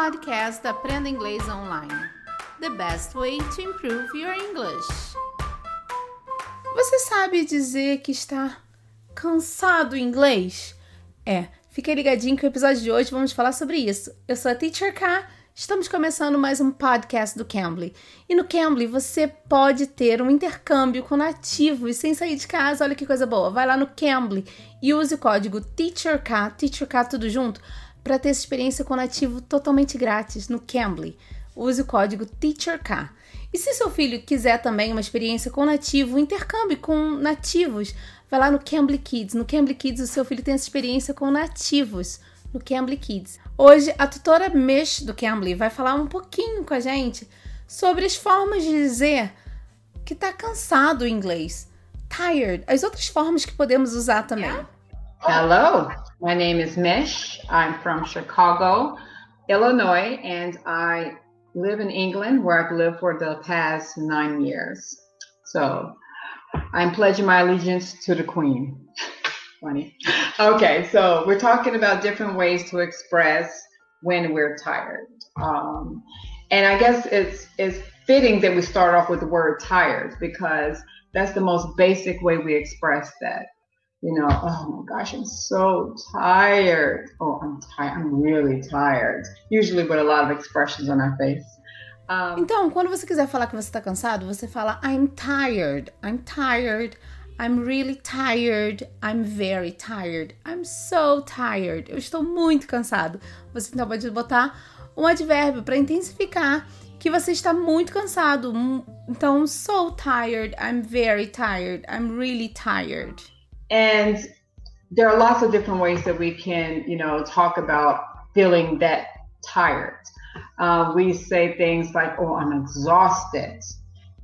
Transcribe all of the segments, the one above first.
podcast Aprenda Inglês Online. The best way to improve your English. Você sabe dizer que está cansado em inglês? É, fique ligadinho que o episódio de hoje vamos falar sobre isso. Eu sou a Teacher K. Estamos começando mais um podcast do Cambly. E no Cambly você pode ter um intercâmbio com nativos sem sair de casa. Olha que coisa boa. Vai lá no Cambly e use o código TEACHERK, TEACHERK tudo junto, para ter essa experiência com nativo totalmente grátis no Cambly. Use o código TEACHERK. E se seu filho quiser também uma experiência com nativo, intercâmbio com nativos, vai lá no Cambly Kids. No Cambly Kids o seu filho tem essa experiência com nativos no Cambly Kids. Hoje a tutora Mish do Cambly vai falar um pouquinho com a gente sobre as formas de dizer que está cansado em inglês. Tired. As outras formas que podemos usar também. Hello, my name is Mish. I'm from Chicago, Illinois, and I live in England where I've lived for the past nine years. So I'm pledging my allegiance to the Queen. Funny. Okay, so we're talking about different ways to express when we're tired. Um, and I guess it's it's fitting that we start off with the word tired because that's the most basic way we express that. You know, oh my gosh, I'm so tired. Oh, I'm tired. I'm really tired. Usually with a lot of expressions on our face. Um, então, quando você quiser falar que você está cansado, você fala I'm tired. I'm tired. I'm really tired. I'm very tired. I'm so tired. Eu estou muito cansado. Você então pode botar um advérbio para intensificar que você está muito cansado. Então, so tired. I'm very tired. I'm really tired. And there are lots of different ways that we can, you know, talk about feeling that tired. Uh, we say things like, "Oh, I'm exhausted."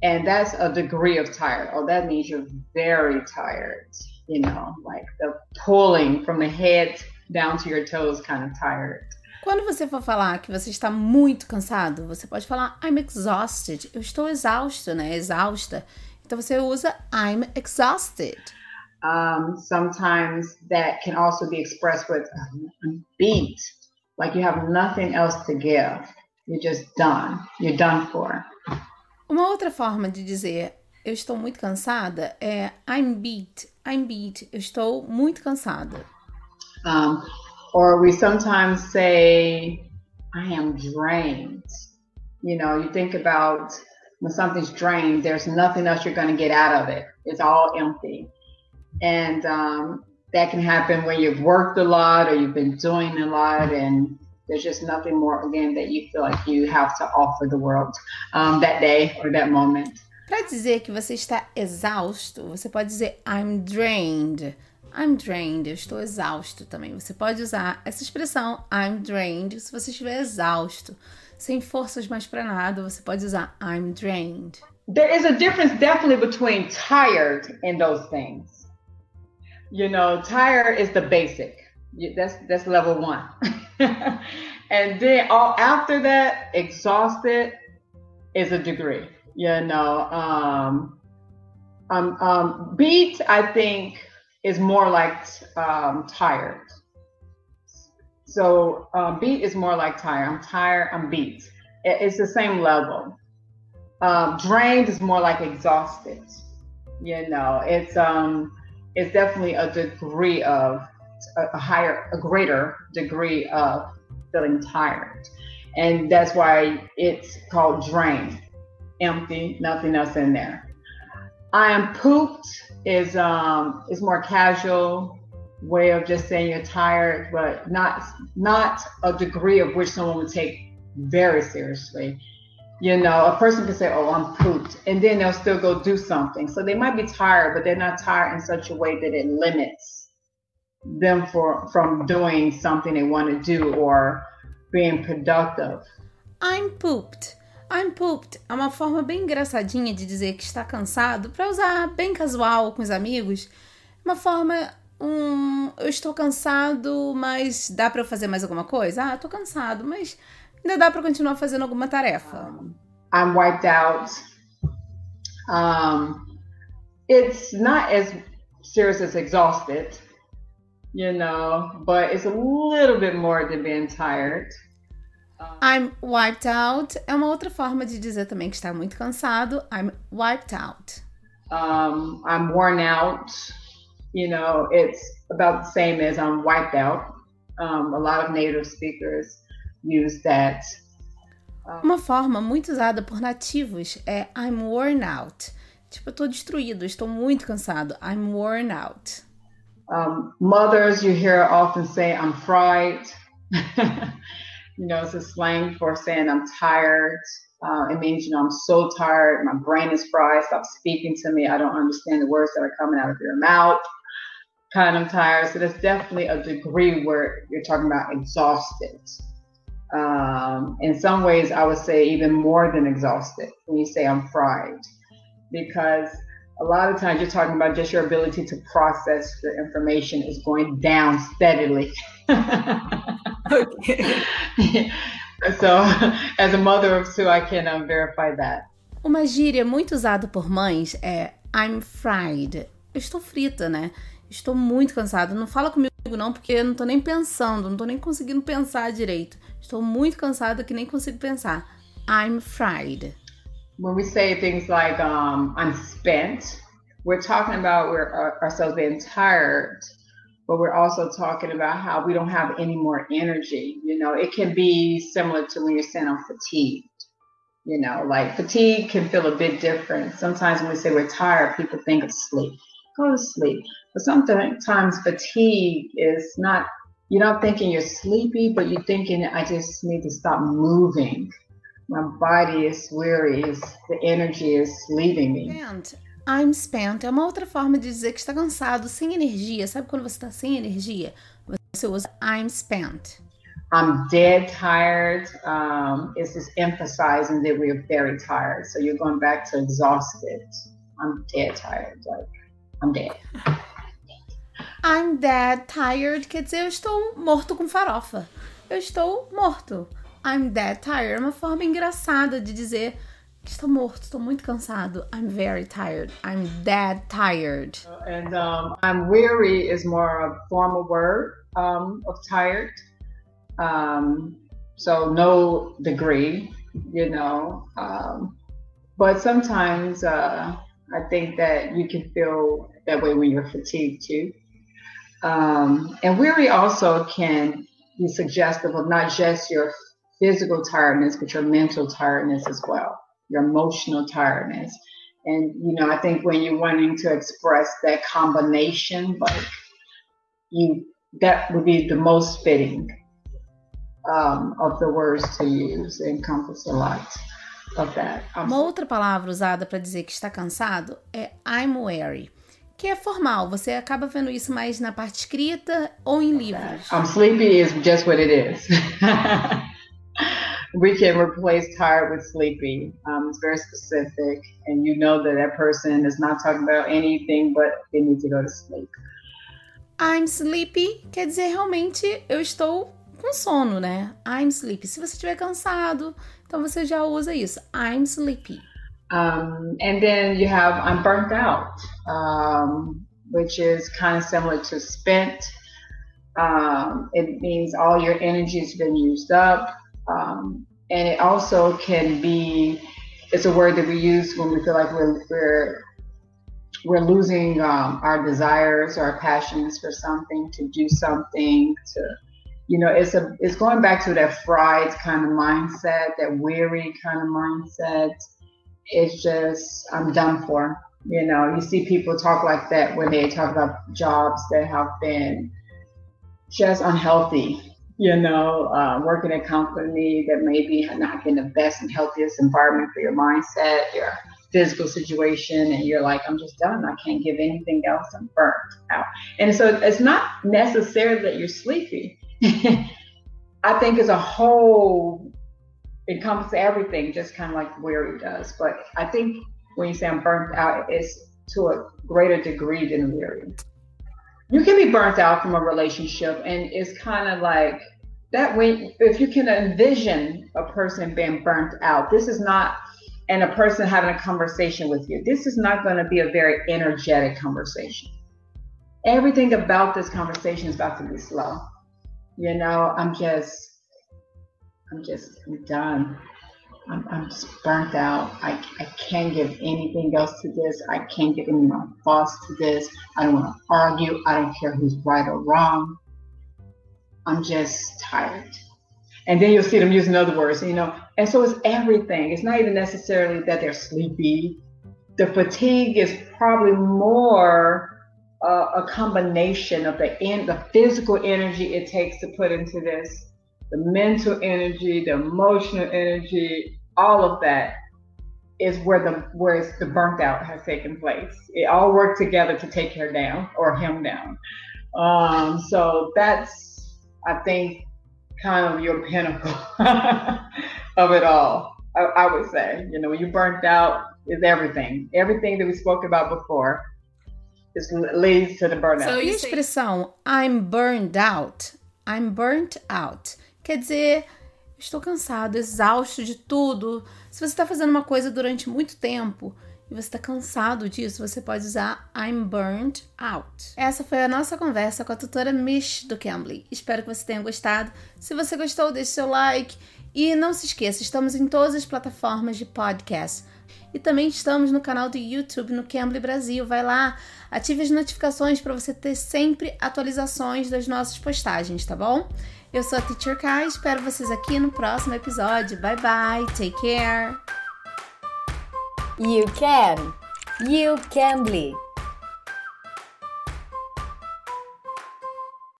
and that's a degree of tired. Oh, that means you're very tired. You know, like the pulling from the head down to your toes kind of tired. Quando você for falar que você está muito cansado, você pode falar I'm exhausted. Eu estou exausto, né? Exausta. Então você usa I'm exhausted. Um, sometimes that can also be expressed with beat, like you have nothing else to give. You're just done. You're done for. Uma outra forma de dizer eu estou muito cansada é I'm beat. I'm beat. Eu estou muito cansada. Um, or we sometimes say I am drained. You know, you think about when something's drained, there's nothing else you're going to get out of it. It's all empty. And um, that can happen when you've worked a lot or you've been doing a lot and there's just nothing more again that you feel like you have to offer the world um, that day or that moment. Para dizer que você está exausto, você pode dizer I'm drained. I'm drained, eu estou exausto também. Você pode usar essa expressão I'm drained se você estiver exausto, sem forças mais para nada, você pode usar I'm drained. There is a difference definitely between tired and those things. You know, tired is the basic. That's that's level 1. and then all after that, exhausted is a degree. You know, um, um, um, beat I think is more like um, tired. So uh, beat is more like tired. I'm tired. I'm beat. It's the same level. Um, drained is more like exhausted. You know, it's um, it's definitely a degree of a higher, a greater degree of feeling tired. And that's why it's called drained, empty, nothing else in there. I am pooped is um is more casual way of just saying you're tired, but not not a degree of which someone would take very seriously. You know, a person can say, "Oh, I'm pooped," and then they'll still go do something. So they might be tired, but they're not tired in such a way that it limits them for from doing something they want to do or being productive. I'm pooped. I'm pooped é uma forma bem engraçadinha de dizer que está cansado para usar bem casual com os amigos. Uma forma um, eu estou cansado, mas dá para eu fazer mais alguma coisa? Ah, estou cansado, mas ainda dá para continuar fazendo alguma tarefa. Um, I'm wiped out. Um, it's not as serious as exhausted. you know, but it's a little bit more than being tired. I'm wiped out é uma outra forma de dizer também que está muito cansado. I'm wiped out. Um, I'm worn out. You know, it's about the same as I'm wiped out. Um, a lot of native speakers use that. Uma forma muito usada por nativos é I'm worn out. Tipo, eu tô destruído, estou muito cansado. I'm worn out. Um, mothers, you hear often say, I'm fried. you know, it's a slang for saying I'm tired. Uh, it means, you know, I'm so tired. My brain is fried. Stop speaking to me. I don't understand the words that are coming out of your mouth. Kind of tired. So there's definitely a degree where you're talking about exhausted. Um, in some ways, I would say even more than exhausted when you say I'm fried, because a lot of times you're talking about just your ability to process the information is going down steadily. so, as a mother of two, I can um, verify that. Uma gíria muito usada por mães é I'm fried. Eu estou frita, né? Estou muito cansada. Não fala comigo não, porque eu não tô nem pensando, não tô nem conseguindo pensar direito. Estou muito cansada que nem consigo pensar. I'm fried. when we say things like um, I'm spent, we're talking about we're, uh, ourselves being tired, but we're also talking about how we don't have any more energy. You know, it can be similar to when you're saying I'm fatigued. You know, like fatigue can feel a bit different. Sometimes when we say we're tired, people think of sleep. Go to sleep. But sometimes fatigue is not, you're not thinking you're sleepy, but you're thinking, I just need to stop moving my body is weary, the energy is leaving me. Spent. I'm spent é uma outra forma de dizer que está cansado, sem energia. Sabe quando você está sem energia? Você usa I'm spent. I'm dead tired. Um, it's just emphasizing that we're very tired. So you're going back to exhausted. I'm dead tired. Like, I'm dead. I'm dead tired quer dizer eu estou morto com farofa. Eu estou morto. I'm dead tired é uma forma engraçada de dizer que estou morto, estou muito cansado. I'm very tired. I'm dead tired. And um, I'm weary is more a formal word um, of tired. Um, so no degree, you know. Um, but sometimes uh, I think that you can feel that way when you're fatigued too. Um, and weary also can be suggestive of not just your physical tiredness, but your mental tiredness as well, your emotional tiredness. And, you know, I think when you're wanting to express that combination, like you, that would be the most fitting um, of the words to use, encompass a lot. Uma outra palavra usada para dizer que está cansado é I'm weary. Que é formal, você acaba vendo isso mais na parte escrita ou em livros. I'm sleepy is just what it is. we can replace tired with sleepy. Um, it's very specific, and you know that that person is not talking about anything but they need to go to sleep. I'm sleepy quer dizer realmente eu estou com sono, né? I'm sleepy. Se você estiver cansado, então você já usa isso. I'm sleepy. Um, and then you have I'm burnt out, um, which is kind of similar to spent. Um, it means all your energy has been used up. Um, and it also can be, it's a word that we use when we feel like we're, we're, we're losing um, our desires, our passions for something, to do something, to, you know, it's a, it's going back to that fried kind of mindset, that weary kind of mindset. It's just, I'm done for. You know, you see people talk like that when they talk about jobs that have been just unhealthy you know, uh, working at a company that maybe not been the best and healthiest environment for your mindset, your physical situation, and you're like, I'm just done. I can't give anything else. I'm burnt out. And so it's not necessarily that you're sleepy. I think as a whole encompasses everything, just kind of like weary does. But I think when you say I'm burnt out, it's to a greater degree than weary you can be burnt out from a relationship and it's kind of like that way if you can envision a person being burnt out this is not and a person having a conversation with you this is not going to be a very energetic conversation. Everything about this conversation is about to be slow you know i'm just I'm just I'm done. I'm, I'm just burnt out. I, I can't give anything else to this. I can't give any more thoughts to this. I don't want to argue. I don't care who's right or wrong. I'm just tired. And then you'll see them using other words, you know. And so it's everything. It's not even necessarily that they're sleepy. The fatigue is probably more a combination of the in, the physical energy it takes to put into this, the mental energy, the emotional energy, all of that is where the where the burnt out has taken place. It all worked together to take her down or him down. Um, so that's I think kind of your pinnacle of it all. I, I, would say, you know, when you burnt out, is everything. Everything that we spoke about before is leads to the burnout. So, e a expressão I'm burned out? I'm burnt out. Quer dizer, estou cansado, exausto de tudo. Se você está fazendo uma coisa durante muito tempo e você está cansado disso, você pode usar I'm burnt out. Essa foi a nossa conversa com a tutora Mish do Cambly. Espero que você tenha gostado. Se você gostou, deixe seu like. E não se esqueça, estamos em todas as plataformas de podcast. E também estamos no canal do YouTube no Cambly Brasil. Vai lá, ative as notificações para você ter sempre atualizações das nossas postagens, tá bom? Eu sou a Teacher Kai, espero vocês aqui no próximo episódio. Bye bye, take care. You can. You can be.